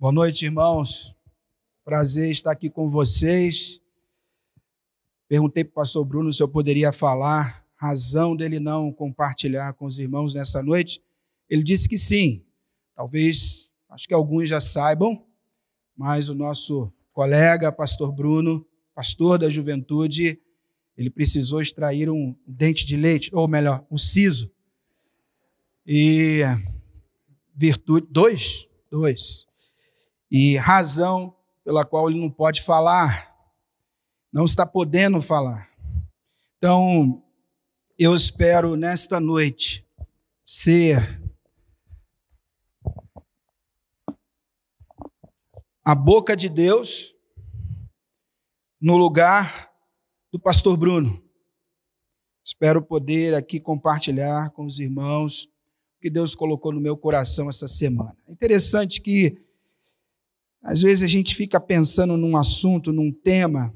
Boa noite, irmãos. Prazer estar aqui com vocês. Perguntei para o pastor Bruno se eu poderia falar, razão dele não compartilhar com os irmãos nessa noite. Ele disse que sim. Talvez, acho que alguns já saibam, mas o nosso colega, pastor Bruno, pastor da juventude, ele precisou extrair um dente de leite, ou melhor, um siso. E virtude, dois, dois e razão pela qual ele não pode falar, não está podendo falar. Então, eu espero nesta noite ser a boca de Deus no lugar do pastor Bruno. Espero poder aqui compartilhar com os irmãos o que Deus colocou no meu coração essa semana. É interessante que às vezes a gente fica pensando num assunto, num tema,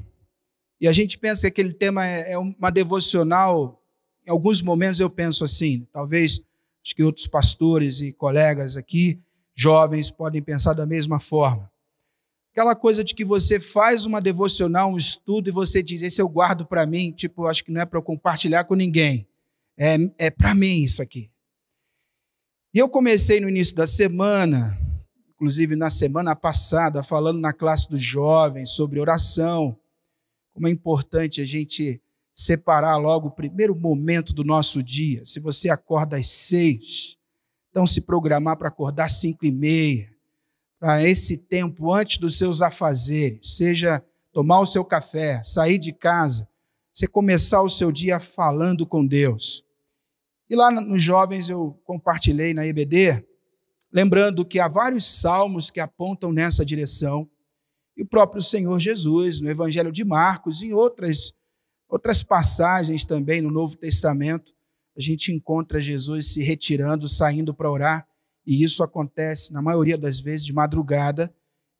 e a gente pensa que aquele tema é, é uma devocional. Em alguns momentos eu penso assim, talvez acho que outros pastores e colegas aqui, jovens, podem pensar da mesma forma. Aquela coisa de que você faz uma devocional, um estudo, e você diz, esse eu guardo para mim, tipo, acho que não é para compartilhar com ninguém. É, é para mim isso aqui. E eu comecei no início da semana, inclusive na semana passada, falando na classe dos jovens sobre oração, como é importante a gente separar logo o primeiro momento do nosso dia. Se você acorda às seis, então se programar para acordar às cinco e meia, para esse tempo antes dos seus afazeres, seja tomar o seu café, sair de casa, você começar o seu dia falando com Deus. E lá nos jovens eu compartilhei na EBD Lembrando que há vários salmos que apontam nessa direção, e o próprio Senhor Jesus, no Evangelho de Marcos, em outras, outras passagens também no Novo Testamento, a gente encontra Jesus se retirando, saindo para orar, e isso acontece, na maioria das vezes, de madrugada,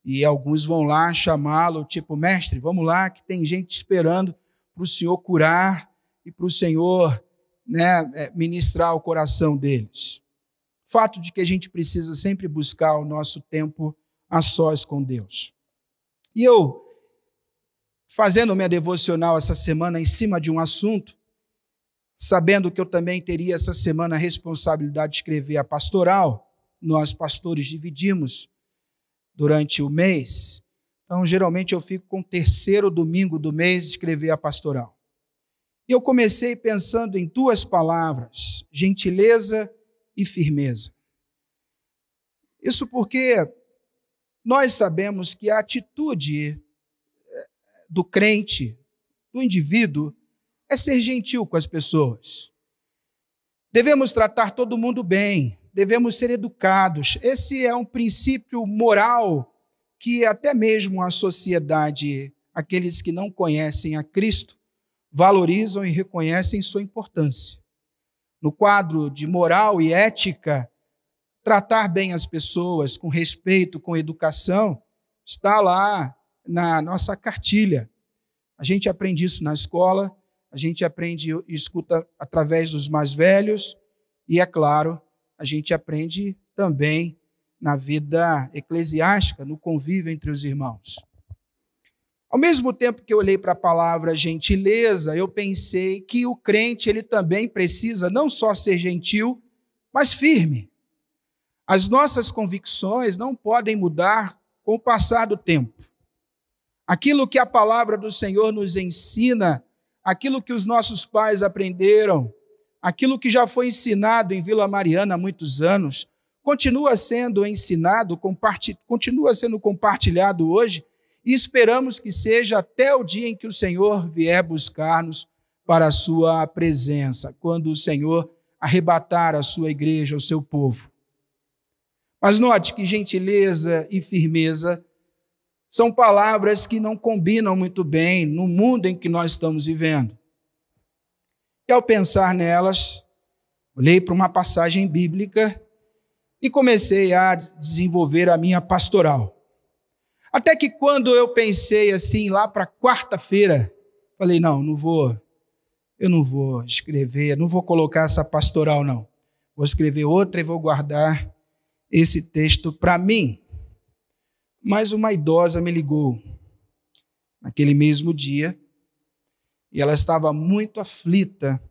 e alguns vão lá chamá-lo, tipo, mestre, vamos lá, que tem gente esperando para o Senhor curar e para o Senhor né, é, ministrar o coração deles fato de que a gente precisa sempre buscar o nosso tempo a sós com Deus. E eu, fazendo minha devocional essa semana em cima de um assunto, sabendo que eu também teria essa semana a responsabilidade de escrever a pastoral, nós pastores dividimos durante o mês. Então, geralmente eu fico com o terceiro domingo do mês escrever a pastoral. E eu comecei pensando em duas palavras: gentileza e firmeza. Isso porque nós sabemos que a atitude eh, do crente, do indivíduo, é ser gentil com as pessoas. Devemos tratar todo mundo bem, devemos ser educados. Esse é um princípio moral que até mesmo a sociedade, aqueles que não conhecem a Cristo, valorizam e reconhecem sua importância no quadro de moral e ética, tratar bem as pessoas com respeito, com educação, está lá na nossa cartilha. A gente aprende isso na escola, a gente aprende e escuta através dos mais velhos, e é claro, a gente aprende também na vida eclesiástica, no convívio entre os irmãos. Ao mesmo tempo que eu olhei para a palavra gentileza, eu pensei que o crente ele também precisa não só ser gentil, mas firme. As nossas convicções não podem mudar com o passar do tempo. Aquilo que a palavra do Senhor nos ensina, aquilo que os nossos pais aprenderam, aquilo que já foi ensinado em Vila Mariana há muitos anos, continua sendo ensinado, continua sendo compartilhado hoje e esperamos que seja até o dia em que o Senhor vier buscar-nos para a sua presença, quando o Senhor arrebatar a sua igreja, o seu povo. Mas note que gentileza e firmeza são palavras que não combinam muito bem no mundo em que nós estamos vivendo. E ao pensar nelas, olhei para uma passagem bíblica e comecei a desenvolver a minha pastoral. Até que quando eu pensei assim, lá para quarta-feira, falei: não, não vou, eu não vou escrever, não vou colocar essa pastoral, não. Vou escrever outra e vou guardar esse texto para mim. Mas uma idosa me ligou naquele mesmo dia e ela estava muito aflita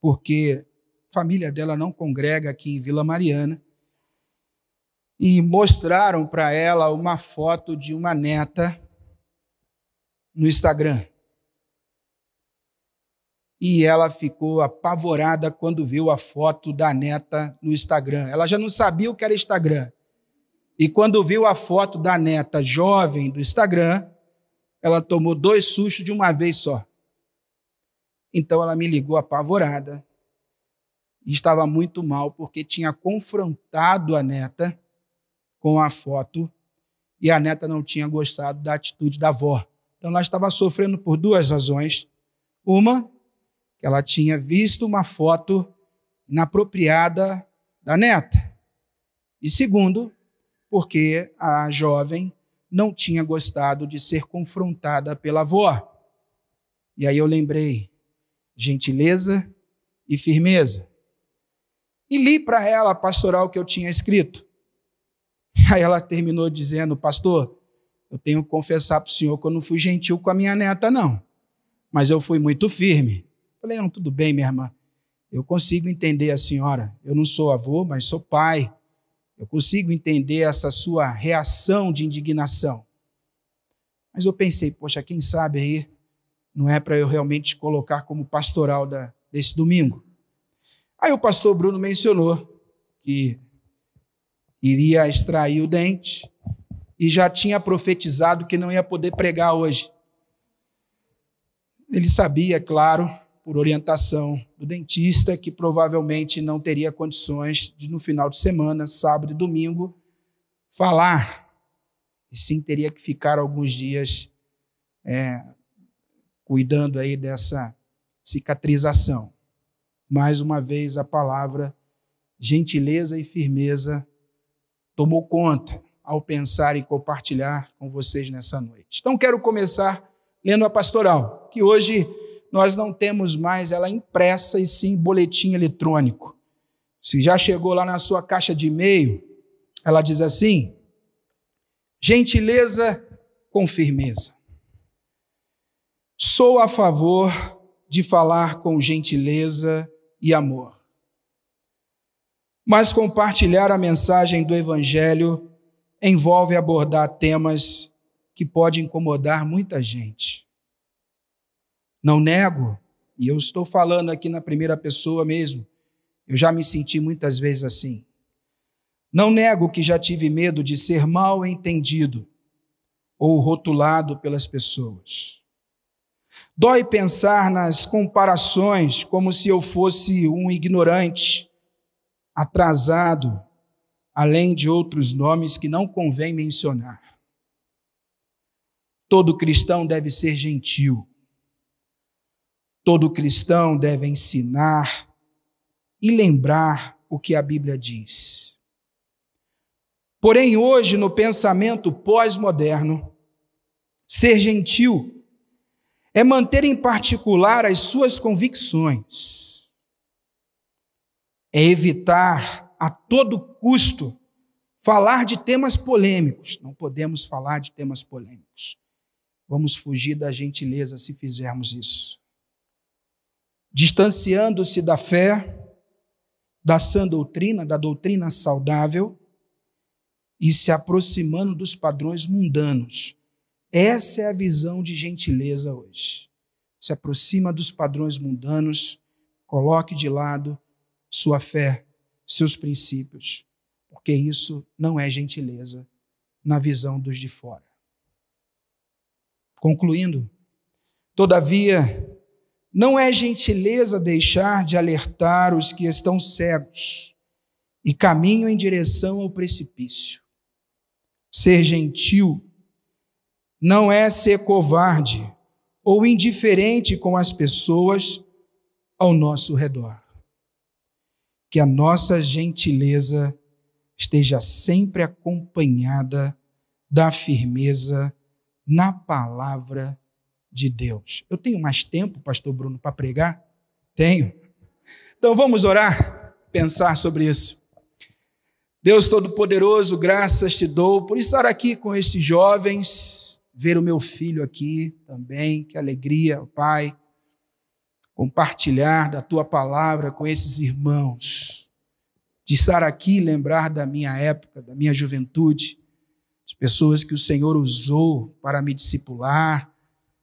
porque a família dela não congrega aqui em Vila Mariana e mostraram para ela uma foto de uma neta no Instagram. E ela ficou apavorada quando viu a foto da neta no Instagram. Ela já não sabia o que era Instagram. E quando viu a foto da neta jovem do Instagram, ela tomou dois sustos de uma vez só. Então ela me ligou apavorada. E estava muito mal porque tinha confrontado a neta com a foto e a neta não tinha gostado da atitude da avó. Então ela estava sofrendo por duas razões. Uma, que ela tinha visto uma foto inapropriada da neta. E segundo, porque a jovem não tinha gostado de ser confrontada pela avó. E aí eu lembrei, gentileza e firmeza. E li para ela a pastoral que eu tinha escrito. Aí ela terminou dizendo, pastor, eu tenho que confessar para o senhor que eu não fui gentil com a minha neta, não. Mas eu fui muito firme. Falei, não, tudo bem, minha irmã. Eu consigo entender a senhora. Eu não sou avô, mas sou pai. Eu consigo entender essa sua reação de indignação. Mas eu pensei, poxa, quem sabe aí não é para eu realmente colocar como pastoral da, desse domingo. Aí o pastor Bruno mencionou que iria extrair o dente e já tinha profetizado que não ia poder pregar hoje. Ele sabia, claro, por orientação do dentista, que provavelmente não teria condições de, no final de semana, sábado e domingo, falar. E sim teria que ficar alguns dias é, cuidando aí dessa cicatrização. Mais uma vez, a palavra gentileza e firmeza tomou conta ao pensar em compartilhar com vocês nessa noite. Então, quero começar lendo a pastoral, que hoje nós não temos mais ela impressa e sim boletim eletrônico. Se já chegou lá na sua caixa de e-mail, ela diz assim: gentileza com firmeza. Sou a favor de falar com gentileza e amor. Mas compartilhar a mensagem do Evangelho envolve abordar temas que podem incomodar muita gente. Não nego, e eu estou falando aqui na primeira pessoa mesmo, eu já me senti muitas vezes assim. Não nego que já tive medo de ser mal entendido ou rotulado pelas pessoas. Dói pensar nas comparações como se eu fosse um ignorante atrasado, além de outros nomes que não convém mencionar. Todo cristão deve ser gentil. Todo cristão deve ensinar e lembrar o que a Bíblia diz. Porém, hoje, no pensamento pós-moderno, ser gentil é manter em particular as suas convicções é evitar a todo custo falar de temas polêmicos. Não podemos falar de temas polêmicos. Vamos fugir da gentileza se fizermos isso. Distanciando-se da fé, da sã doutrina, da doutrina saudável e se aproximando dos padrões mundanos. Essa é a visão de gentileza hoje. Se aproxima dos padrões mundanos, coloque de lado sua fé, seus princípios, porque isso não é gentileza na visão dos de fora. Concluindo, todavia, não é gentileza deixar de alertar os que estão cegos, e caminham em direção ao precipício. Ser gentil não é ser covarde ou indiferente com as pessoas ao nosso redor. Que a nossa gentileza esteja sempre acompanhada da firmeza na palavra de Deus. Eu tenho mais tempo, pastor Bruno, para pregar? Tenho. Então vamos orar, pensar sobre isso. Deus Todo-Poderoso, graças te dou por estar aqui com estes jovens, ver o meu filho aqui também, que alegria, Pai, compartilhar da tua palavra com esses irmãos, de estar aqui lembrar da minha época, da minha juventude, de pessoas que o Senhor usou para me discipular,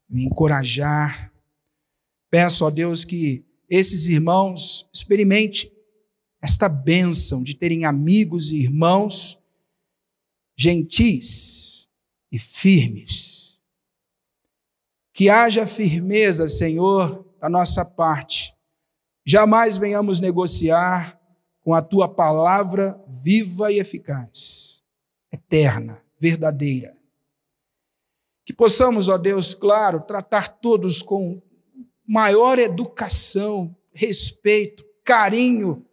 me encorajar. Peço a Deus que esses irmãos experimentem esta bênção de terem amigos e irmãos gentis e firmes. Que haja firmeza, Senhor, da nossa parte. Jamais venhamos negociar com a tua palavra viva e eficaz, eterna, verdadeira. Que possamos, ó Deus, claro, tratar todos com maior educação, respeito, carinho,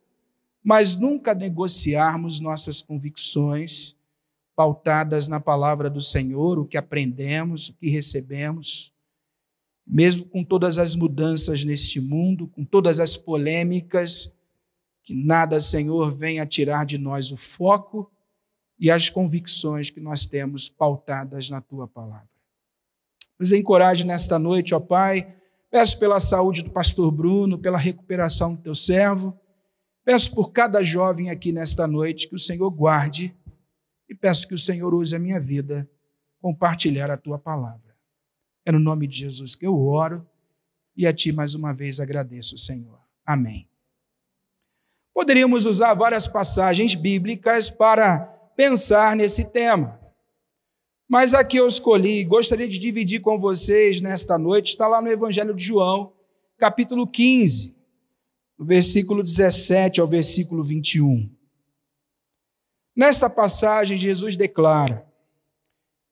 mas nunca negociarmos nossas convicções pautadas na palavra do Senhor, o que aprendemos, o que recebemos. Mesmo com todas as mudanças neste mundo, com todas as polêmicas, que nada, Senhor, venha tirar de nós o foco e as convicções que nós temos pautadas na tua palavra. Nos encoraje nesta noite, ó Pai. Peço pela saúde do pastor Bruno, pela recuperação do teu servo. Peço por cada jovem aqui nesta noite que o Senhor guarde e peço que o Senhor use a minha vida compartilhar a tua palavra. É no nome de Jesus que eu oro e a ti mais uma vez agradeço, Senhor. Amém. Poderíamos usar várias passagens bíblicas para pensar nesse tema. Mas aqui eu escolhi, gostaria de dividir com vocês nesta noite, está lá no Evangelho de João, capítulo 15, versículo 17 ao versículo 21. Nesta passagem, Jesus declara: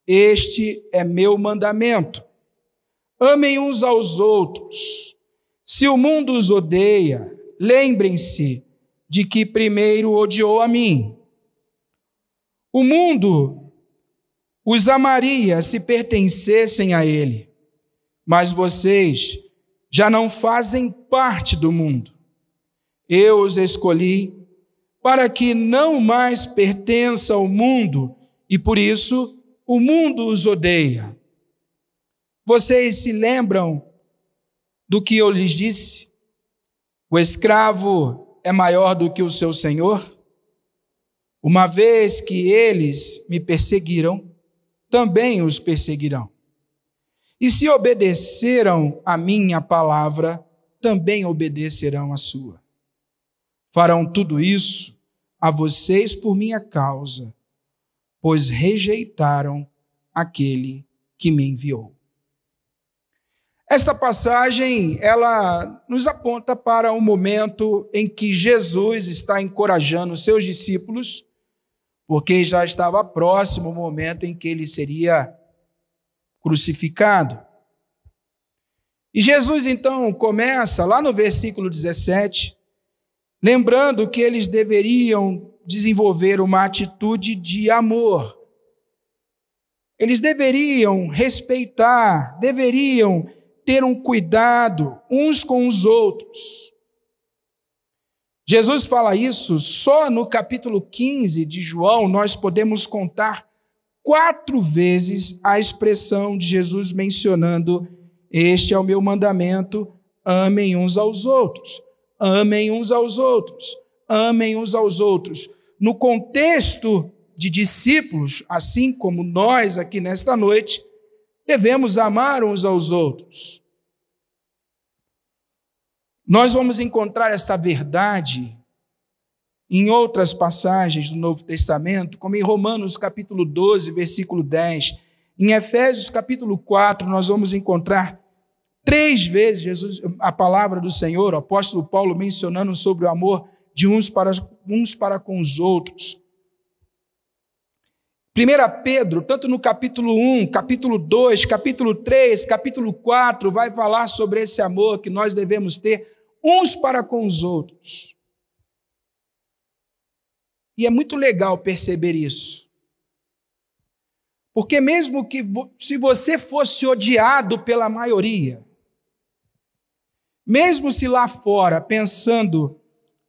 Este é meu mandamento. Amem uns aos outros. Se o mundo os odeia, lembrem-se de que primeiro odiou a mim. O mundo os amaria se pertencessem a Ele, mas vocês já não fazem parte do mundo. Eu os escolhi para que não mais pertença ao mundo e por isso o mundo os odeia. Vocês se lembram do que eu lhes disse? O escravo é maior do que o seu senhor? Uma vez que eles me perseguiram, também os perseguirão. E se obedeceram a minha palavra, também obedecerão a sua. Farão tudo isso a vocês por minha causa, pois rejeitaram aquele que me enviou. Esta passagem, ela nos aponta para um momento em que Jesus está encorajando seus discípulos porque já estava próximo o momento em que ele seria crucificado. E Jesus então começa lá no versículo 17, lembrando que eles deveriam desenvolver uma atitude de amor. Eles deveriam respeitar, deveriam ter um cuidado uns com os outros. Jesus fala isso só no capítulo 15 de João, nós podemos contar quatro vezes a expressão de Jesus mencionando: Este é o meu mandamento, amem uns aos outros, amem uns aos outros, amem uns aos outros. No contexto de discípulos, assim como nós aqui nesta noite, devemos amar uns aos outros. Nós vamos encontrar esta verdade em outras passagens do Novo Testamento, como em Romanos capítulo 12, versículo 10. Em Efésios capítulo 4, nós vamos encontrar três vezes Jesus, a palavra do Senhor, o apóstolo Paulo mencionando sobre o amor de uns para uns para com os outros. 1 Pedro, tanto no capítulo 1, capítulo 2, capítulo 3, capítulo 4, vai falar sobre esse amor que nós devemos ter uns para com os outros. E é muito legal perceber isso. Porque mesmo que se você fosse odiado pela maioria, mesmo se lá fora, pensando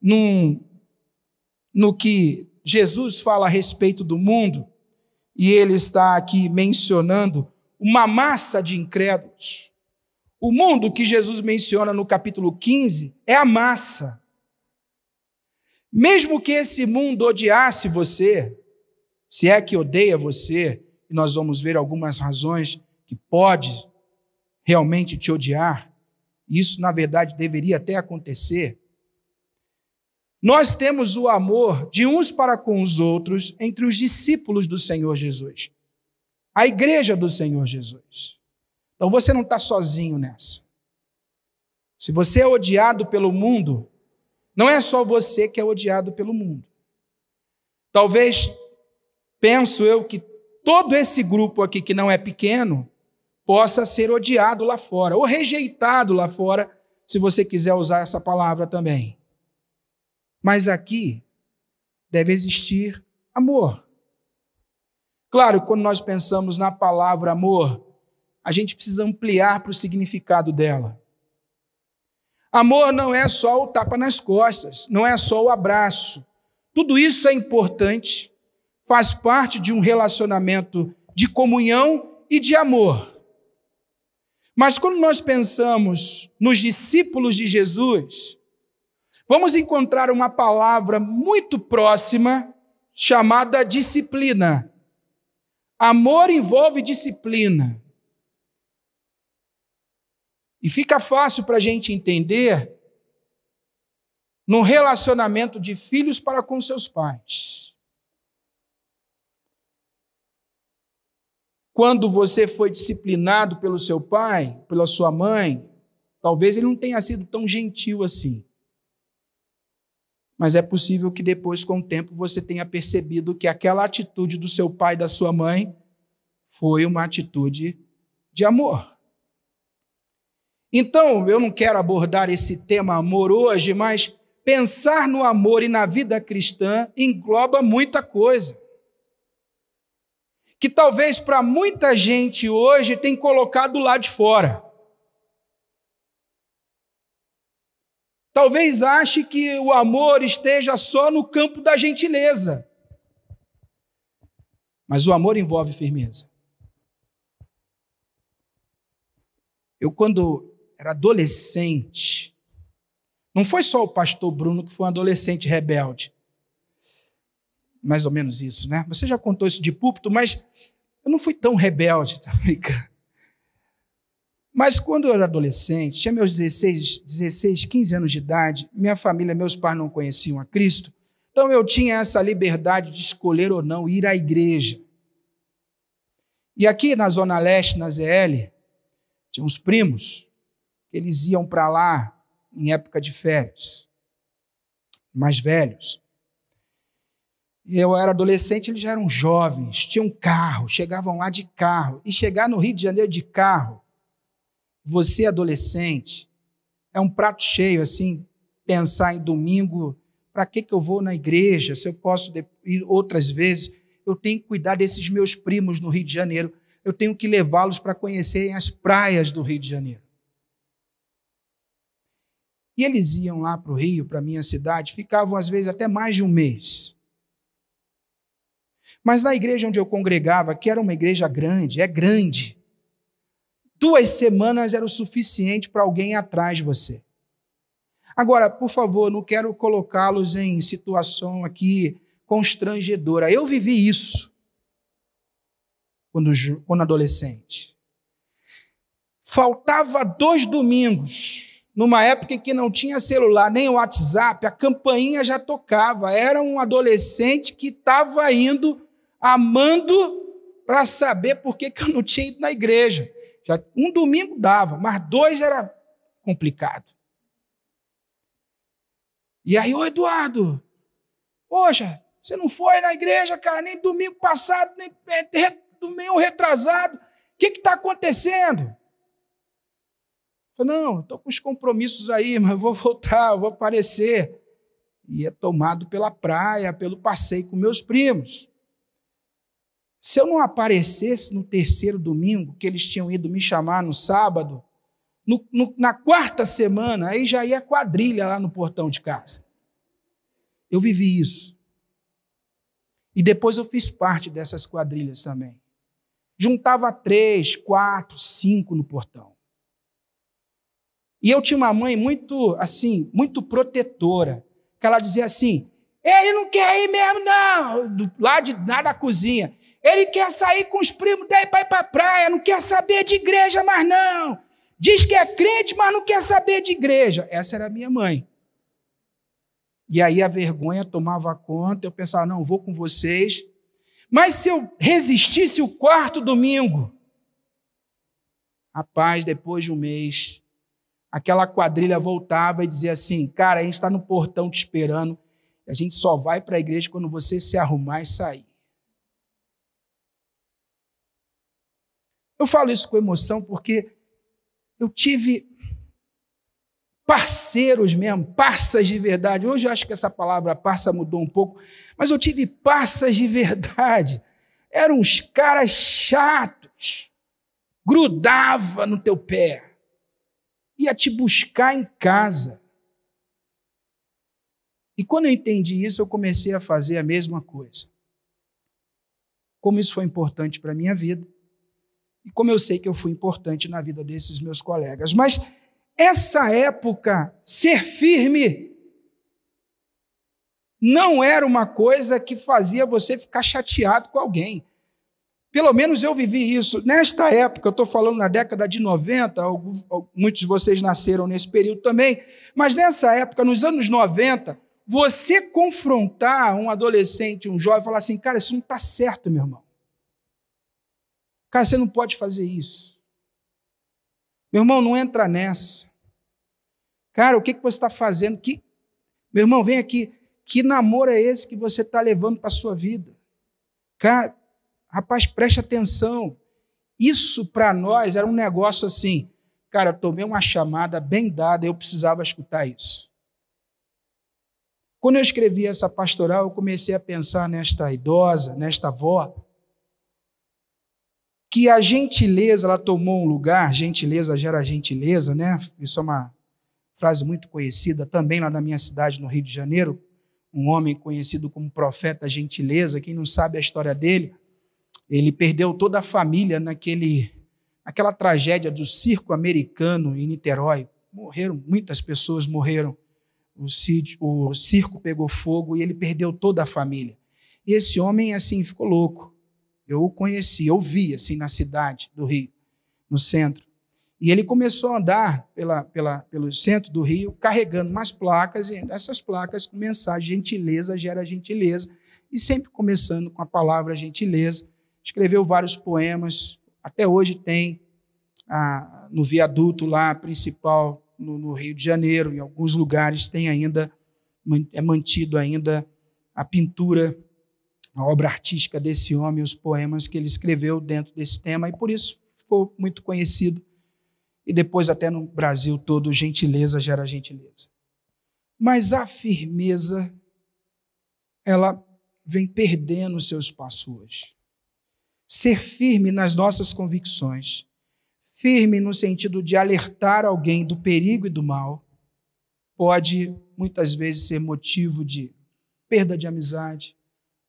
num, no que Jesus fala a respeito do mundo, e ele está aqui mencionando uma massa de incrédulos. O mundo que Jesus menciona no capítulo 15 é a massa. Mesmo que esse mundo odiasse você, se é que odeia você, e nós vamos ver algumas razões que pode realmente te odiar, isso, na verdade, deveria até acontecer. Nós temos o amor de uns para com os outros entre os discípulos do Senhor Jesus, a igreja do Senhor Jesus. Então você não está sozinho nessa. Se você é odiado pelo mundo, não é só você que é odiado pelo mundo. Talvez, penso eu, que todo esse grupo aqui que não é pequeno possa ser odiado lá fora, ou rejeitado lá fora, se você quiser usar essa palavra também. Mas aqui deve existir amor. Claro, quando nós pensamos na palavra amor, a gente precisa ampliar para o significado dela. Amor não é só o tapa nas costas, não é só o abraço. Tudo isso é importante, faz parte de um relacionamento de comunhão e de amor. Mas quando nós pensamos nos discípulos de Jesus, vamos encontrar uma palavra muito próxima chamada disciplina. Amor envolve disciplina. E fica fácil para a gente entender no relacionamento de filhos para com seus pais. Quando você foi disciplinado pelo seu pai, pela sua mãe, talvez ele não tenha sido tão gentil assim. Mas é possível que depois, com o tempo, você tenha percebido que aquela atitude do seu pai e da sua mãe foi uma atitude de amor. Então, eu não quero abordar esse tema amor hoje, mas pensar no amor e na vida cristã engloba muita coisa que talvez para muita gente hoje tem colocado lá de fora. Talvez ache que o amor esteja só no campo da gentileza. Mas o amor envolve firmeza. Eu, quando era adolescente, não foi só o pastor Bruno que foi um adolescente rebelde mais ou menos isso, né? Você já contou isso de púlpito, mas eu não fui tão rebelde, tá brincando? Mas quando eu era adolescente, tinha meus 16, 16, 15 anos de idade, minha família, meus pais não conheciam a Cristo, então eu tinha essa liberdade de escolher ou não ir à igreja. E aqui na Zona Leste, na ZL, tinha uns primos, eles iam para lá em época de férias, mais velhos eu era adolescente, eles já eram jovens, tinham carro, chegavam lá de carro. E chegar no Rio de Janeiro de carro, você adolescente, é um prato cheio, assim, pensar em domingo, para que, que eu vou na igreja, se eu posso ir outras vezes, eu tenho que cuidar desses meus primos no Rio de Janeiro, eu tenho que levá-los para conhecerem as praias do Rio de Janeiro. E eles iam lá para o Rio, para a minha cidade, ficavam às vezes até mais de um mês. Mas na igreja onde eu congregava, que era uma igreja grande, é grande, duas semanas era o suficiente para alguém atrás de você. Agora, por favor, não quero colocá-los em situação aqui constrangedora. Eu vivi isso quando, quando adolescente. Faltava dois domingos, numa época em que não tinha celular nem WhatsApp, a campainha já tocava. Era um adolescente que estava indo amando para saber por que, que eu não tinha ido na igreja. Já um domingo dava, mas dois era complicado. E aí, ô Eduardo, Poxa, você não foi na igreja, cara, nem domingo passado, nem é, domingo retrasado. O que está acontecendo? Falei, não, estou com os compromissos aí, mas vou voltar, vou aparecer. E é tomado pela praia, pelo passeio com meus primos. Se eu não aparecesse no terceiro domingo, que eles tinham ido me chamar no sábado, no, no, na quarta semana, aí já ia quadrilha lá no portão de casa. Eu vivi isso. E depois eu fiz parte dessas quadrilhas também. Juntava três, quatro, cinco no portão. E eu tinha uma mãe muito, assim, muito protetora, que ela dizia assim: ele não quer ir mesmo, não, lá, de, lá da cozinha. Ele quer sair com os primos daí para a praia, não quer saber de igreja mais não. Diz que é crente, mas não quer saber de igreja. Essa era minha mãe. E aí a vergonha tomava conta, eu pensava, não, vou com vocês. Mas se eu resistisse o quarto domingo, rapaz, depois de um mês, aquela quadrilha voltava e dizia assim: cara, a gente está no portão te esperando, a gente só vai para a igreja quando você se arrumar e sair. Eu falo isso com emoção porque eu tive parceiros mesmo, parças de verdade. Hoje eu acho que essa palavra parça mudou um pouco, mas eu tive parças de verdade. Eram uns caras chatos, grudava no teu pé, ia te buscar em casa. E quando eu entendi isso, eu comecei a fazer a mesma coisa. Como isso foi importante para a minha vida, e como eu sei que eu fui importante na vida desses meus colegas. Mas essa época, ser firme não era uma coisa que fazia você ficar chateado com alguém. Pelo menos eu vivi isso. Nesta época, eu estou falando na década de 90, muitos de vocês nasceram nesse período também, mas nessa época, nos anos 90, você confrontar um adolescente, um jovem, falar assim, cara, isso não está certo, meu irmão. Cara, você não pode fazer isso. Meu irmão, não entra nessa. Cara, o que, que você está fazendo? Que... Meu irmão, vem aqui. Que namoro é esse que você está levando para a sua vida? Cara, rapaz, preste atenção. Isso para nós era um negócio assim. Cara, eu tomei uma chamada bem dada, eu precisava escutar isso. Quando eu escrevi essa pastoral, eu comecei a pensar nesta idosa, nesta avó, que a gentileza ela tomou um lugar, gentileza gera gentileza, né? Isso é uma frase muito conhecida também lá na minha cidade, no Rio de Janeiro. Um homem conhecido como profeta gentileza, quem não sabe a história dele, ele perdeu toda a família naquele, naquela tragédia do circo americano em Niterói. Morreram, muitas pessoas morreram. O, sítio, o circo pegou fogo e ele perdeu toda a família. E esse homem, assim, ficou louco. Eu o conheci, eu vi assim na cidade do Rio, no centro. E ele começou a andar pela, pela, pelo centro do Rio, carregando umas placas, e essas placas com mensagem gentileza gera gentileza, e sempre começando com a palavra gentileza. Escreveu vários poemas, até hoje tem ah, no viaduto lá principal no, no Rio de Janeiro, em alguns lugares tem ainda, é mantido ainda a pintura a obra artística desse homem, os poemas que ele escreveu dentro desse tema, e por isso ficou muito conhecido. E depois, até no Brasil todo, gentileza gera gentileza. Mas a firmeza, ela vem perdendo seu espaço hoje. Ser firme nas nossas convicções, firme no sentido de alertar alguém do perigo e do mal, pode muitas vezes ser motivo de perda de amizade,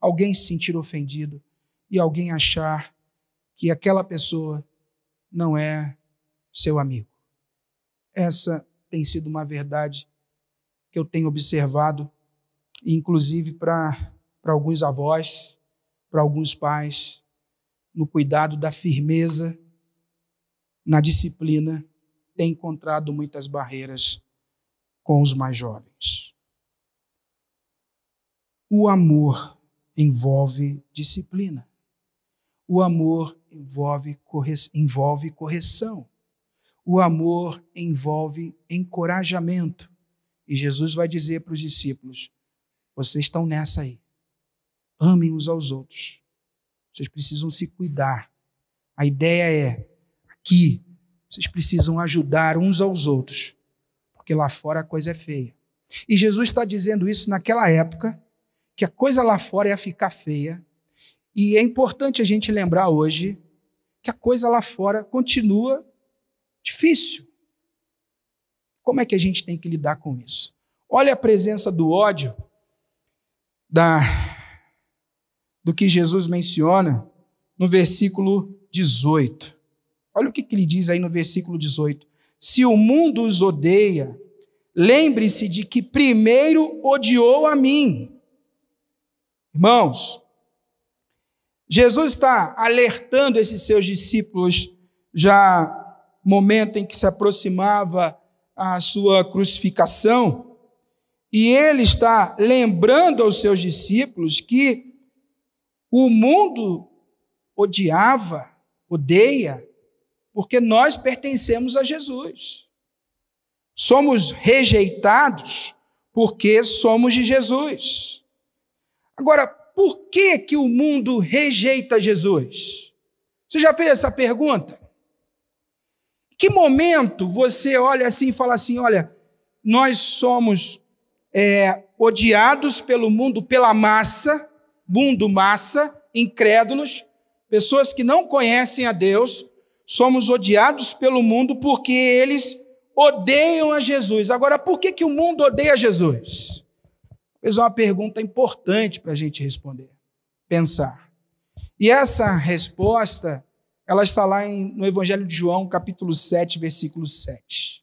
alguém se sentir ofendido e alguém achar que aquela pessoa não é seu amigo. Essa tem sido uma verdade que eu tenho observado, inclusive para alguns avós, para alguns pais, no cuidado da firmeza, na disciplina, tem encontrado muitas barreiras com os mais jovens. O amor envolve disciplina. O amor envolve, corre envolve correção. O amor envolve encorajamento. E Jesus vai dizer para os discípulos: Vocês estão nessa aí. Amem uns aos outros. Vocês precisam se cuidar. A ideia é: aqui, vocês precisam ajudar uns aos outros, porque lá fora a coisa é feia. E Jesus está dizendo isso naquela época, que a coisa lá fora ia ficar feia. E é importante a gente lembrar hoje que a coisa lá fora continua difícil. Como é que a gente tem que lidar com isso? Olha a presença do ódio da do que Jesus menciona no versículo 18. Olha o que, que ele diz aí no versículo 18. Se o mundo os odeia, lembre-se de que primeiro odiou a mim. Irmãos, Jesus está alertando esses seus discípulos já momento em que se aproximava a sua crucificação, e ele está lembrando aos seus discípulos que o mundo odiava, odeia, porque nós pertencemos a Jesus. Somos rejeitados porque somos de Jesus. Agora, por que que o mundo rejeita Jesus? Você já fez essa pergunta? Que momento você olha assim e fala assim: olha, nós somos é, odiados pelo mundo, pela massa, mundo massa, incrédulos, pessoas que não conhecem a Deus, somos odiados pelo mundo porque eles odeiam a Jesus. Agora, por que, que o mundo odeia Jesus? É uma pergunta importante para a gente responder, pensar. E essa resposta ela está lá em, no Evangelho de João, capítulo 7, versículo 7.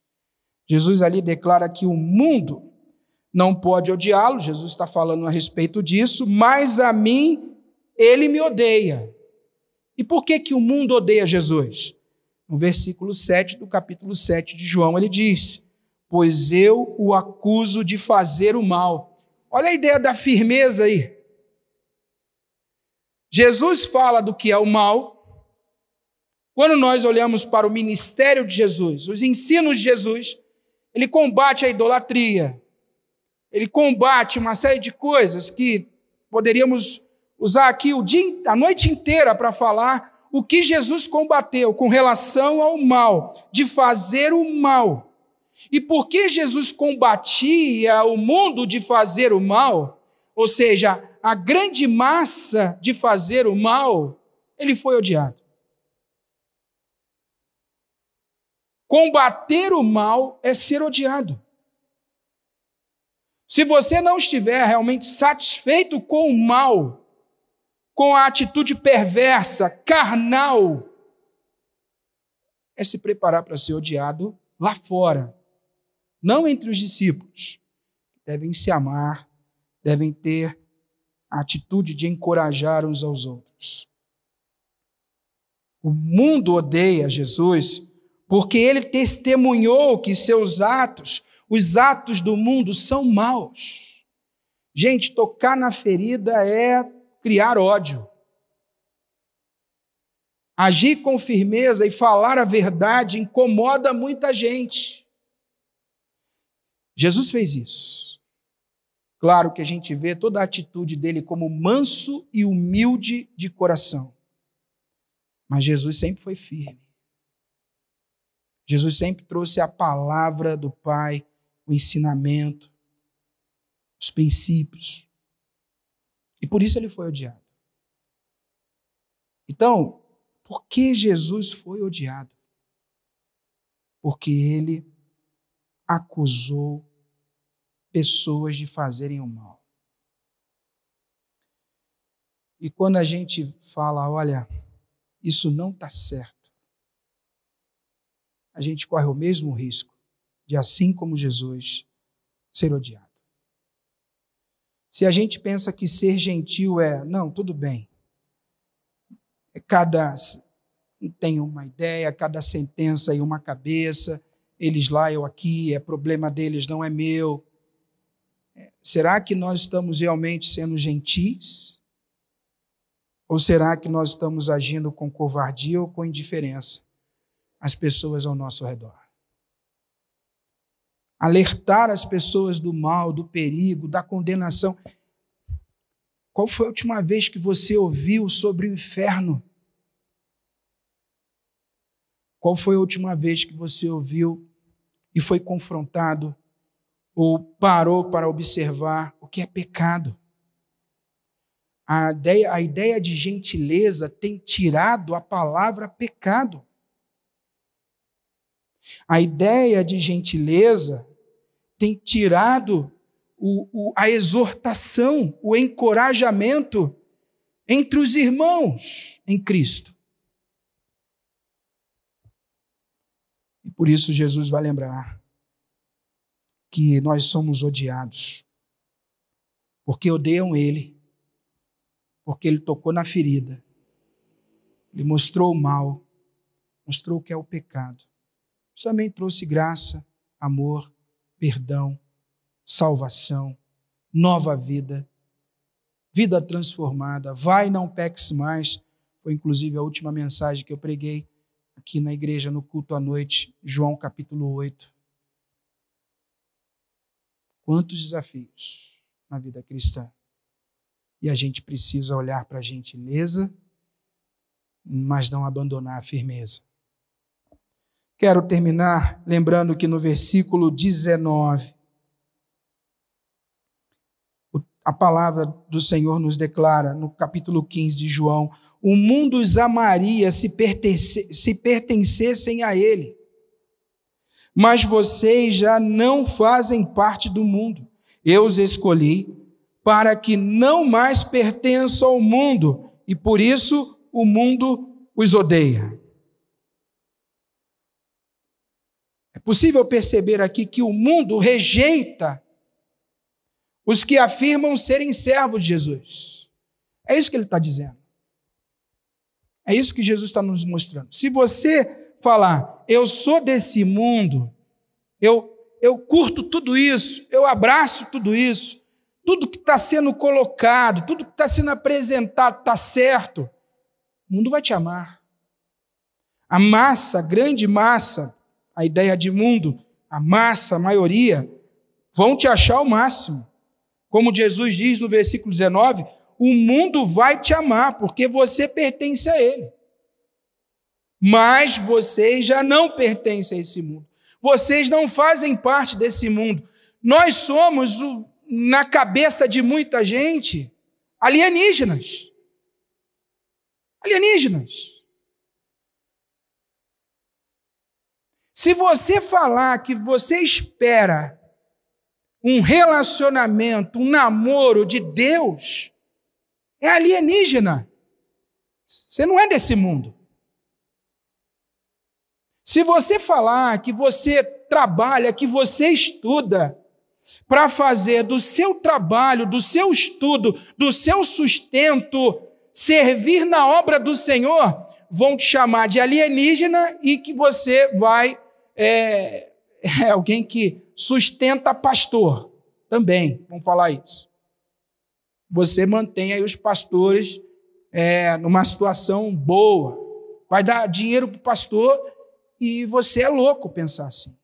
Jesus ali declara que o mundo não pode odiá-lo, Jesus está falando a respeito disso, mas a mim ele me odeia. E por que, que o mundo odeia Jesus? No versículo 7 do capítulo 7 de João, ele diz: Pois eu o acuso de fazer o mal. Olha a ideia da firmeza aí. Jesus fala do que é o mal, quando nós olhamos para o ministério de Jesus, os ensinos de Jesus, ele combate a idolatria, ele combate uma série de coisas que poderíamos usar aqui o dia, a noite inteira para falar o que Jesus combateu com relação ao mal, de fazer o mal. E por que Jesus combatia o mundo de fazer o mal, ou seja, a grande massa de fazer o mal, ele foi odiado. Combater o mal é ser odiado. Se você não estiver realmente satisfeito com o mal, com a atitude perversa, carnal, é se preparar para ser odiado lá fora, não entre os discípulos. Devem se amar, devem ter a atitude de encorajar uns aos outros. O mundo odeia Jesus porque ele testemunhou que seus atos, os atos do mundo, são maus. Gente, tocar na ferida é criar ódio. Agir com firmeza e falar a verdade incomoda muita gente. Jesus fez isso. Claro que a gente vê toda a atitude dele como manso e humilde de coração. Mas Jesus sempre foi firme. Jesus sempre trouxe a palavra do Pai, o ensinamento, os princípios. E por isso ele foi odiado. Então, por que Jesus foi odiado? Porque ele acusou pessoas de fazerem o mal. E quando a gente fala, olha, isso não está certo, a gente corre o mesmo risco de, assim como Jesus, ser odiado. Se a gente pensa que ser gentil é, não, tudo bem. É cada tem uma ideia, cada sentença e uma cabeça, eles lá, eu aqui, é problema deles, não é meu. Será que nós estamos realmente sendo gentis? Ou será que nós estamos agindo com covardia ou com indiferença? as pessoas ao nosso redor. Alertar as pessoas do mal, do perigo, da condenação. Qual foi a última vez que você ouviu sobre o inferno? Qual foi a última vez que você ouviu e foi confrontado ou parou para observar o que é pecado? A ideia, a ideia de gentileza tem tirado a palavra pecado. A ideia de gentileza tem tirado o, o, a exortação, o encorajamento entre os irmãos em Cristo. E por isso Jesus vai lembrar que nós somos odiados, porque odeiam Ele, porque Ele tocou na ferida, Ele mostrou o mal, mostrou o que é o pecado. Também trouxe graça, amor, perdão, salvação, nova vida, vida transformada. Vai, não peques mais. Foi inclusive a última mensagem que eu preguei aqui na igreja no culto à noite, João capítulo 8. Quantos desafios na vida cristã. E a gente precisa olhar para a gentileza, mas não abandonar a firmeza. Quero terminar lembrando que no versículo 19, a palavra do Senhor nos declara, no capítulo 15 de João: o mundo os amaria se, se pertencessem a Ele. Mas vocês já não fazem parte do mundo. Eu os escolhi para que não mais pertençam ao mundo, e por isso o mundo os odeia. É possível perceber aqui que o mundo rejeita os que afirmam serem servos de Jesus. É isso que ele está dizendo. É isso que Jesus está nos mostrando. Se você falar, eu sou desse mundo, eu, eu curto tudo isso, eu abraço tudo isso, tudo que está sendo colocado, tudo que está sendo apresentado está certo, o mundo vai te amar. A massa, a grande massa, a ideia de mundo, a massa, a maioria, vão te achar o máximo. Como Jesus diz no versículo 19, o mundo vai te amar, porque você pertence a ele. Mas vocês já não pertencem a esse mundo. Vocês não fazem parte desse mundo. Nós somos, na cabeça de muita gente, alienígenas. Alienígenas. Se você falar que você espera um relacionamento, um namoro de Deus, é alienígena. Você não é desse mundo. Se você falar que você trabalha, que você estuda, para fazer do seu trabalho, do seu estudo, do seu sustento, servir na obra do Senhor, vão te chamar de alienígena e que você vai. É, é alguém que sustenta pastor também, vamos falar isso. Você mantém aí os pastores é, numa situação boa, vai dar dinheiro para o pastor e você é louco pensar assim.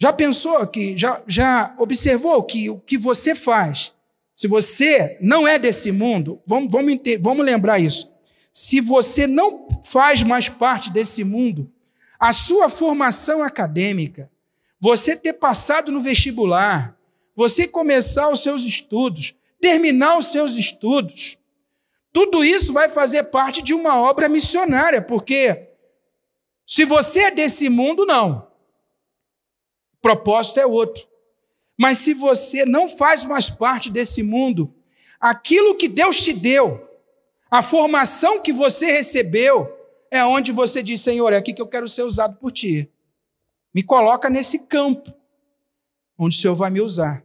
Já pensou que, já, já observou que o que você faz, se você não é desse mundo, vamos, vamos, vamos lembrar isso. Se você não faz mais parte desse mundo, a sua formação acadêmica, você ter passado no vestibular, você começar os seus estudos, terminar os seus estudos, tudo isso vai fazer parte de uma obra missionária, porque se você é desse mundo, não. O propósito é outro. Mas se você não faz mais parte desse mundo, aquilo que Deus te deu, a formação que você recebeu, é onde você diz: Senhor, é aqui que eu quero ser usado por ti. Me coloca nesse campo onde o Senhor vai me usar.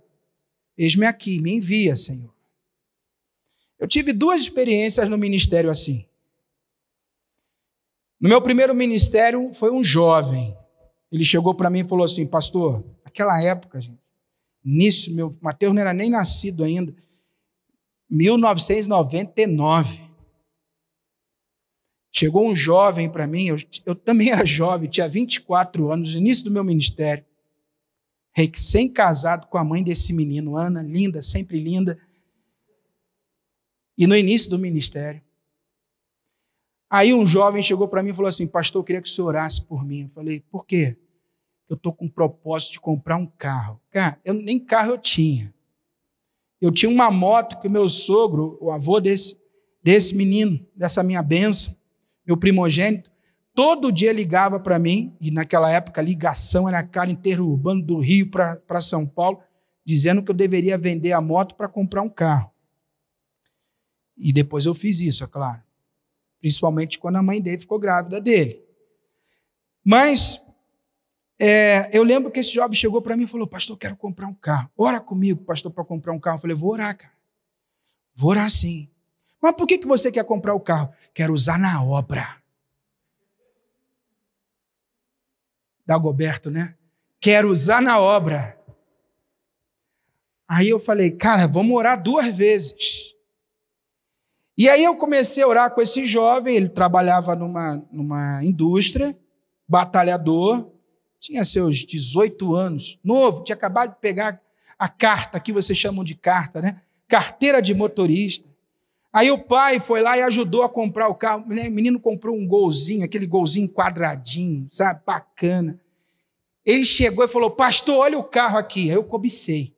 Eis-me aqui, me envia, Senhor. Eu tive duas experiências no ministério assim. No meu primeiro ministério foi um jovem. Ele chegou para mim e falou assim: Pastor, naquela época, gente, início, meu Mateus não era nem nascido ainda, 1999. Chegou um jovem para mim, eu, eu, também era jovem, tinha 24 anos, no início do meu ministério, recém-casado com a mãe desse menino, Ana, linda, sempre linda. e no início do ministério. Aí um jovem chegou para mim e falou assim: Pastor, eu queria que o senhor orasse por mim. Eu falei: Por quê? Eu estou com o propósito de comprar um carro. Cara, eu, nem carro eu tinha. Eu tinha uma moto que o meu sogro, o avô desse, desse menino, dessa minha benção, meu primogênito, todo dia ligava para mim, e naquela época a ligação era cara interurbano do Rio para São Paulo, dizendo que eu deveria vender a moto para comprar um carro. E depois eu fiz isso, é claro. Principalmente quando a mãe dele ficou grávida dele. Mas é, eu lembro que esse jovem chegou para mim e falou: Pastor, quero comprar um carro. Ora comigo, pastor, para comprar um carro. Eu falei: Vou orar, cara. Vou orar sim. Mas por que, que você quer comprar o carro? Quero usar na obra. Dagoberto, né? Quero usar na obra. Aí eu falei, cara, vamos orar duas vezes. E aí eu comecei a orar com esse jovem, ele trabalhava numa, numa indústria, batalhador, tinha seus 18 anos, novo, tinha acabado de pegar a carta, que vocês chamam de carta, né? Carteira de motorista. Aí o pai foi lá e ajudou a comprar o carro. O menino comprou um golzinho, aquele golzinho quadradinho, sabe? Bacana. Ele chegou e falou: Pastor, olha o carro aqui. Aí eu cobicei.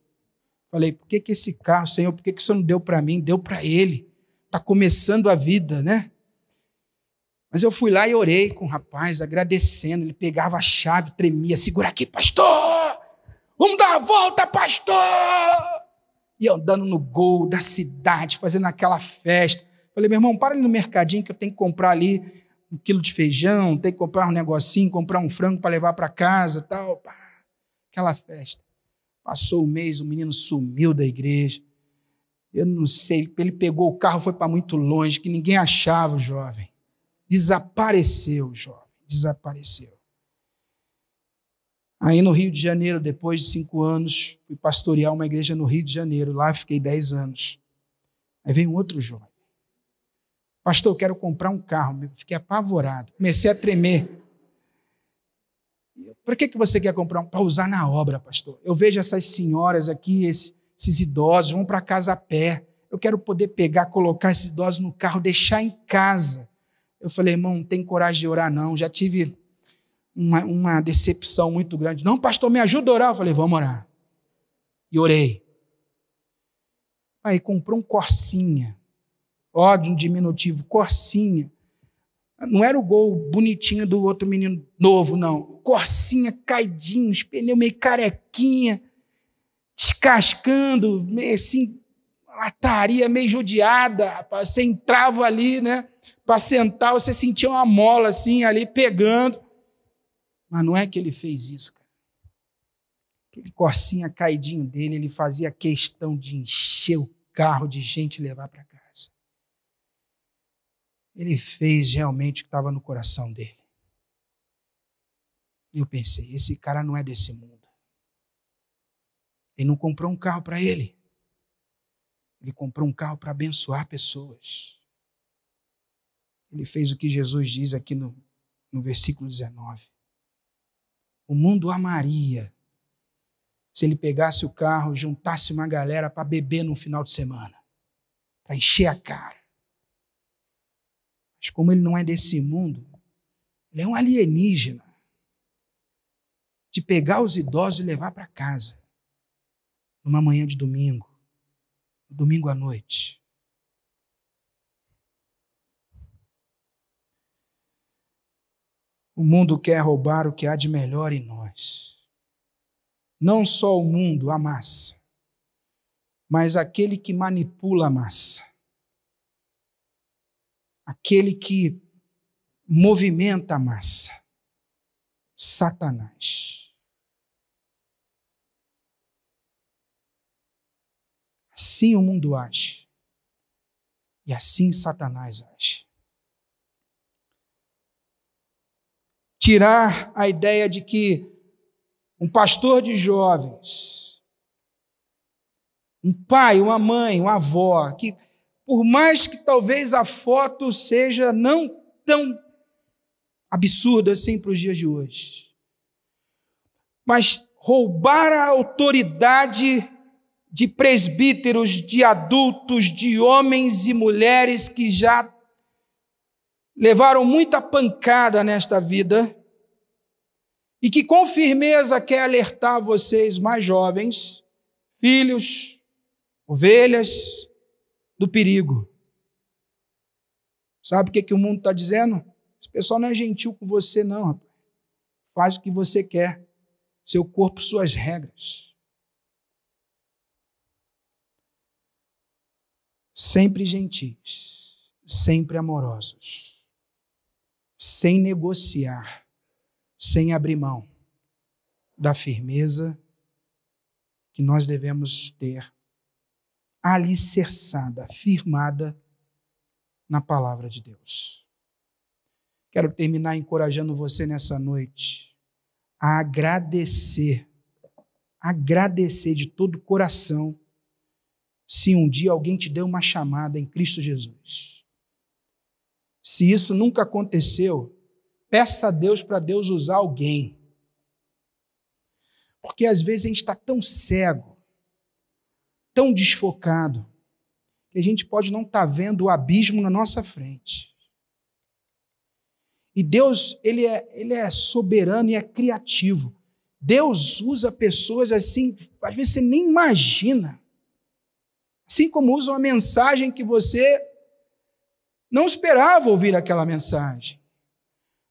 Falei: Por que, que esse carro, Senhor, por que, que o Senhor não deu para mim? Deu para ele está começando a vida, né? Mas eu fui lá e orei com o rapaz, agradecendo. Ele pegava a chave, tremia, segura aqui, pastor! Vamos dar a volta, pastor! E andando no gol da cidade, fazendo aquela festa. Falei, meu irmão, para ali no mercadinho que eu tenho que comprar ali um quilo de feijão, tenho que comprar um negocinho, comprar um frango para levar para casa tal. Aquela festa. Passou o mês, o menino sumiu da igreja. Eu não sei, ele pegou o carro, foi para muito longe, que ninguém achava o jovem. Desapareceu o jovem, desapareceu. Aí no Rio de Janeiro, depois de cinco anos, fui pastorear uma igreja no Rio de Janeiro. Lá fiquei dez anos. Aí veio um outro jovem. Pastor, eu quero comprar um carro. Fiquei apavorado. Comecei a tremer. Para que, que você quer comprar um? Para usar na obra, pastor. Eu vejo essas senhoras aqui, esse, esses idosos vão para casa a pé. Eu quero poder pegar, colocar esses idosos no carro, deixar em casa. Eu falei, irmão, não tem coragem de orar, não. Já tive uma, uma decepção muito grande. Não, pastor, me ajuda a orar. Eu falei, vamos orar. E orei. Aí comprou um Corsinha. Ódio, um diminutivo, Corsinha. Não era o gol bonitinho do outro menino novo, não. Corsinha caidinho, os pneus meio carequinha descascando, meio assim, lataria meio judiada, rapaz. Você entrava ali, né? Para sentar, você sentia uma mola assim ali pegando. Mas não é que ele fez isso, cara. Aquele corsinha caidinho dele, ele fazia questão de encher o carro de gente e levar para casa. Ele fez realmente o que estava no coração dele. Eu pensei, esse cara não é desse mundo. Ele não comprou um carro para ele. Ele comprou um carro para abençoar pessoas. Ele fez o que Jesus diz aqui no, no versículo 19. O mundo amaria se ele pegasse o carro, juntasse uma galera para beber no final de semana, para encher a cara. Mas como ele não é desse mundo, ele é um alienígena de pegar os idosos e levar para casa numa manhã de domingo, domingo à noite. O mundo quer roubar o que há de melhor em nós. Não só o mundo, a massa, mas aquele que manipula a massa. Aquele que movimenta a massa. Satanás. Assim o mundo age. E assim Satanás age. Tirar a ideia de que um pastor de jovens, um pai, uma mãe, uma avó, que por mais que talvez a foto seja não tão absurda assim para os dias de hoje, mas roubar a autoridade de presbíteros, de adultos, de homens e mulheres que já levaram muita pancada nesta vida e que com firmeza quer alertar vocês mais jovens, filhos, ovelhas, do perigo. Sabe o que, que o mundo está dizendo? Esse pessoal não é gentil com você, não. Faz o que você quer. Seu corpo, suas regras. Sempre gentis, sempre amorosos, sem negociar, sem abrir mão da firmeza que nós devemos ter alicerçada, firmada na palavra de Deus. Quero terminar encorajando você nessa noite a agradecer, agradecer de todo o coração se um dia alguém te deu uma chamada em Cristo Jesus. Se isso nunca aconteceu, peça a Deus para Deus usar alguém. Porque às vezes a gente está tão cego, tão desfocado, que a gente pode não estar tá vendo o abismo na nossa frente. E Deus, ele é, ele é soberano e é criativo. Deus usa pessoas assim, às vezes você nem imagina. Assim como usa uma mensagem que você não esperava ouvir aquela mensagem.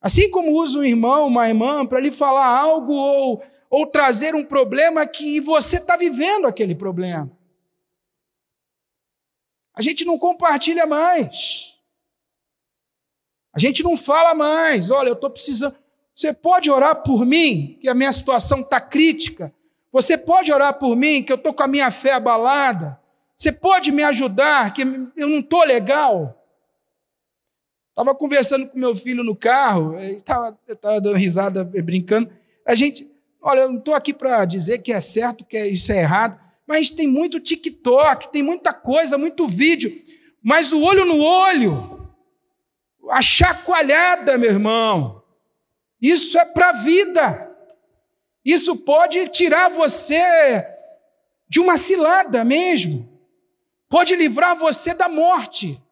Assim como usa um irmão, uma irmã, para lhe falar algo ou, ou trazer um problema que você está vivendo aquele problema. A gente não compartilha mais. A gente não fala mais. Olha, eu estou precisando. Você pode orar por mim, que a minha situação está crítica. Você pode orar por mim, que eu estou com a minha fé abalada. Você pode me ajudar, que eu não estou legal. Estava conversando com meu filho no carro, eu estava dando risada, brincando. A gente, olha, eu não estou aqui para dizer que é certo, que isso é errado, mas tem muito TikTok, tem muita coisa, muito vídeo. Mas o olho no olho, a chacoalhada, meu irmão, isso é para a vida. Isso pode tirar você de uma cilada mesmo. Pode livrar você da morte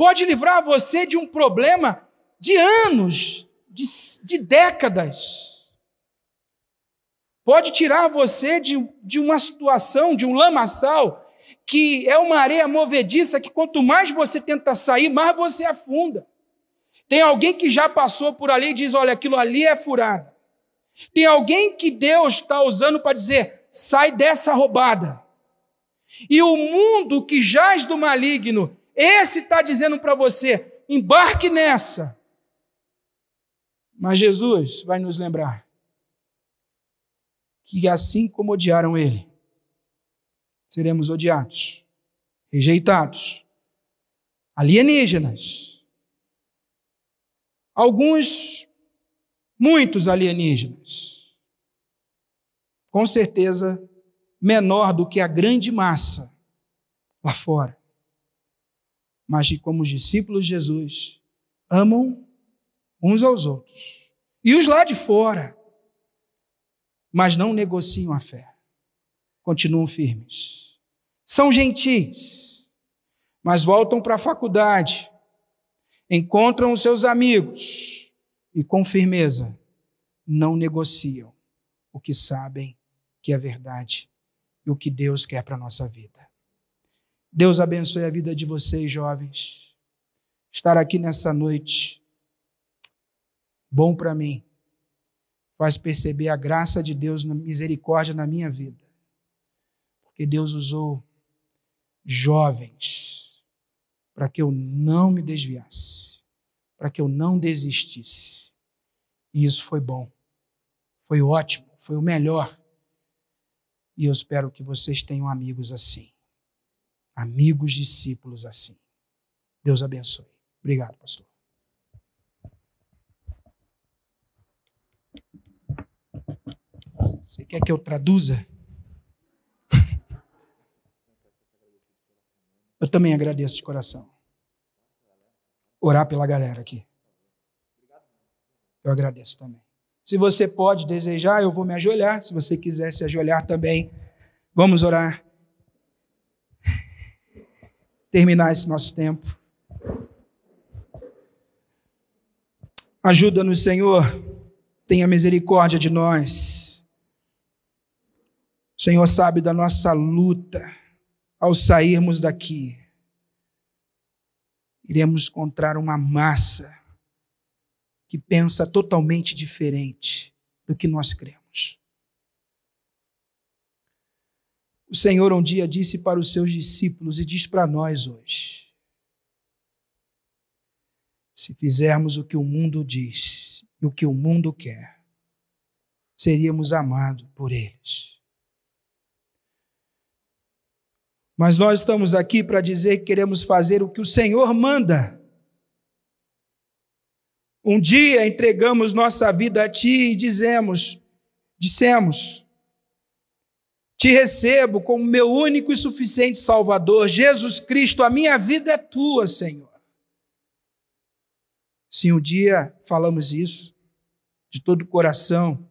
pode livrar você de um problema de anos, de, de décadas. Pode tirar você de, de uma situação, de um lamaçal, que é uma areia movediça que quanto mais você tenta sair, mais você afunda. Tem alguém que já passou por ali e diz: olha, aquilo ali é furada. Tem alguém que Deus está usando para dizer: sai dessa roubada. E o mundo que jaz do maligno esse está dizendo para você: embarque nessa. Mas Jesus vai nos lembrar que assim como odiaram ele, seremos odiados, rejeitados, alienígenas. Alguns, muitos alienígenas. Com certeza, menor do que a grande massa lá fora mas que, como os discípulos de Jesus, amam uns aos outros. E os lá de fora, mas não negociam a fé. Continuam firmes. São gentis, mas voltam para a faculdade, encontram os seus amigos e, com firmeza, não negociam o que sabem que é verdade o que Deus quer para a nossa vida. Deus abençoe a vida de vocês, jovens. Estar aqui nessa noite, bom para mim, faz perceber a graça de Deus, a misericórdia na minha vida. Porque Deus usou jovens para que eu não me desviasse, para que eu não desistisse. E isso foi bom, foi ótimo, foi o melhor. E eu espero que vocês tenham amigos assim amigos, discípulos assim. Deus abençoe. Obrigado, pastor. Você quer que eu traduza? Eu também agradeço de coração. Orar pela galera aqui. Eu agradeço também. Se você pode desejar, eu vou me ajoelhar. Se você quiser se ajoelhar também, Vamos orar. Terminar esse nosso tempo. Ajuda-nos, Senhor. Tenha misericórdia de nós. O Senhor sabe da nossa luta ao sairmos daqui. Iremos encontrar uma massa que pensa totalmente diferente do que nós cremos. O Senhor um dia disse para os seus discípulos e diz para nós hoje: se fizermos o que o mundo diz e o que o mundo quer, seríamos amados por eles. Mas nós estamos aqui para dizer que queremos fazer o que o Senhor manda. Um dia entregamos nossa vida a Ti e dizemos, dissemos, Te recebo como meu único e suficiente Salvador, Jesus Cristo, a minha vida é Tua, Senhor. Se um dia falamos isso, de todo o coração,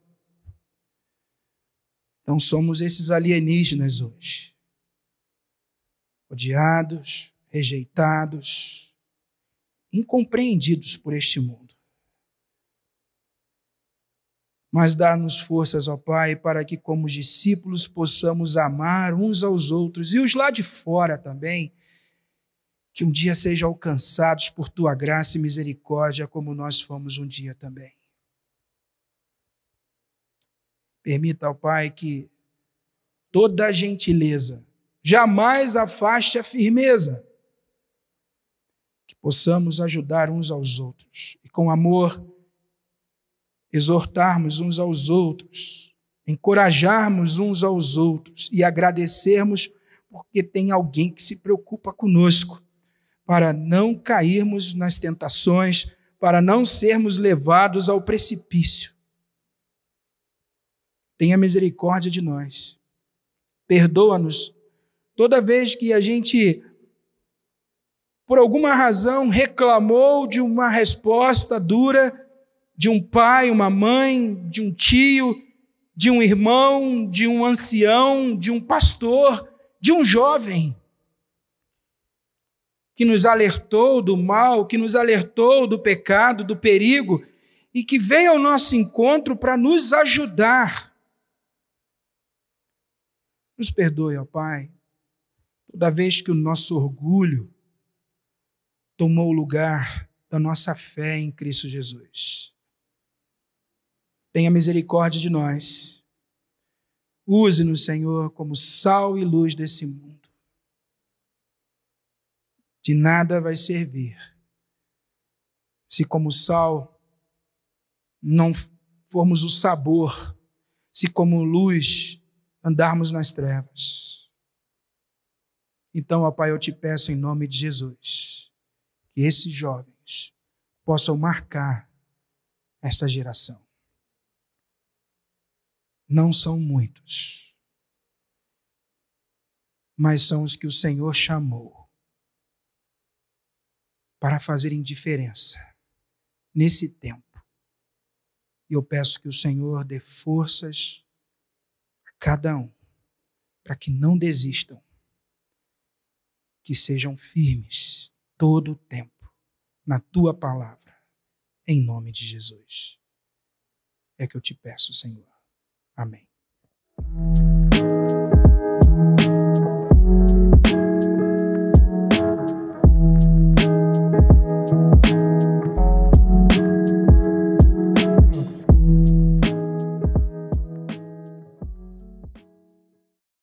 então somos esses alienígenas hoje, odiados, rejeitados, incompreendidos por este mundo mas dá-nos forças, ó Pai, para que, como discípulos, possamos amar uns aos outros e os lá de fora também, que um dia sejam alcançados por tua graça e misericórdia, como nós fomos um dia também. Permita, ó Pai, que toda gentileza jamais afaste a firmeza, que possamos ajudar uns aos outros e com amor exortarmos uns aos outros, encorajarmos uns aos outros e agradecermos porque tem alguém que se preocupa conosco, para não cairmos nas tentações, para não sermos levados ao precipício. Tenha misericórdia de nós. Perdoa-nos toda vez que a gente, por alguma razão, reclamou de uma resposta dura de um pai, uma mãe, de um tio, de um irmão, de um ancião, de um pastor, de um jovem que nos alertou do mal, que nos alertou do pecado, do perigo e que veio ao nosso encontro para nos ajudar. Nos perdoe, ó Pai, toda vez que o nosso orgulho tomou o lugar da nossa fé em Cristo Jesus tenha misericórdia de nós. Use-nos, Senhor, como sal e luz desse mundo. De nada vai servir se, como sal, não formos o sabor, se, como luz, andarmos nas trevas. Então, ó Pai, eu te peço em nome de Jesus que esses jovens possam marcar esta geração não são muitos, mas são os que o Senhor chamou para fazerem diferença nesse tempo. E eu peço que o Senhor dê forças a cada um, para que não desistam, que sejam firmes todo o tempo na tua palavra, em nome de Jesus. É que eu te peço, Senhor. Amém.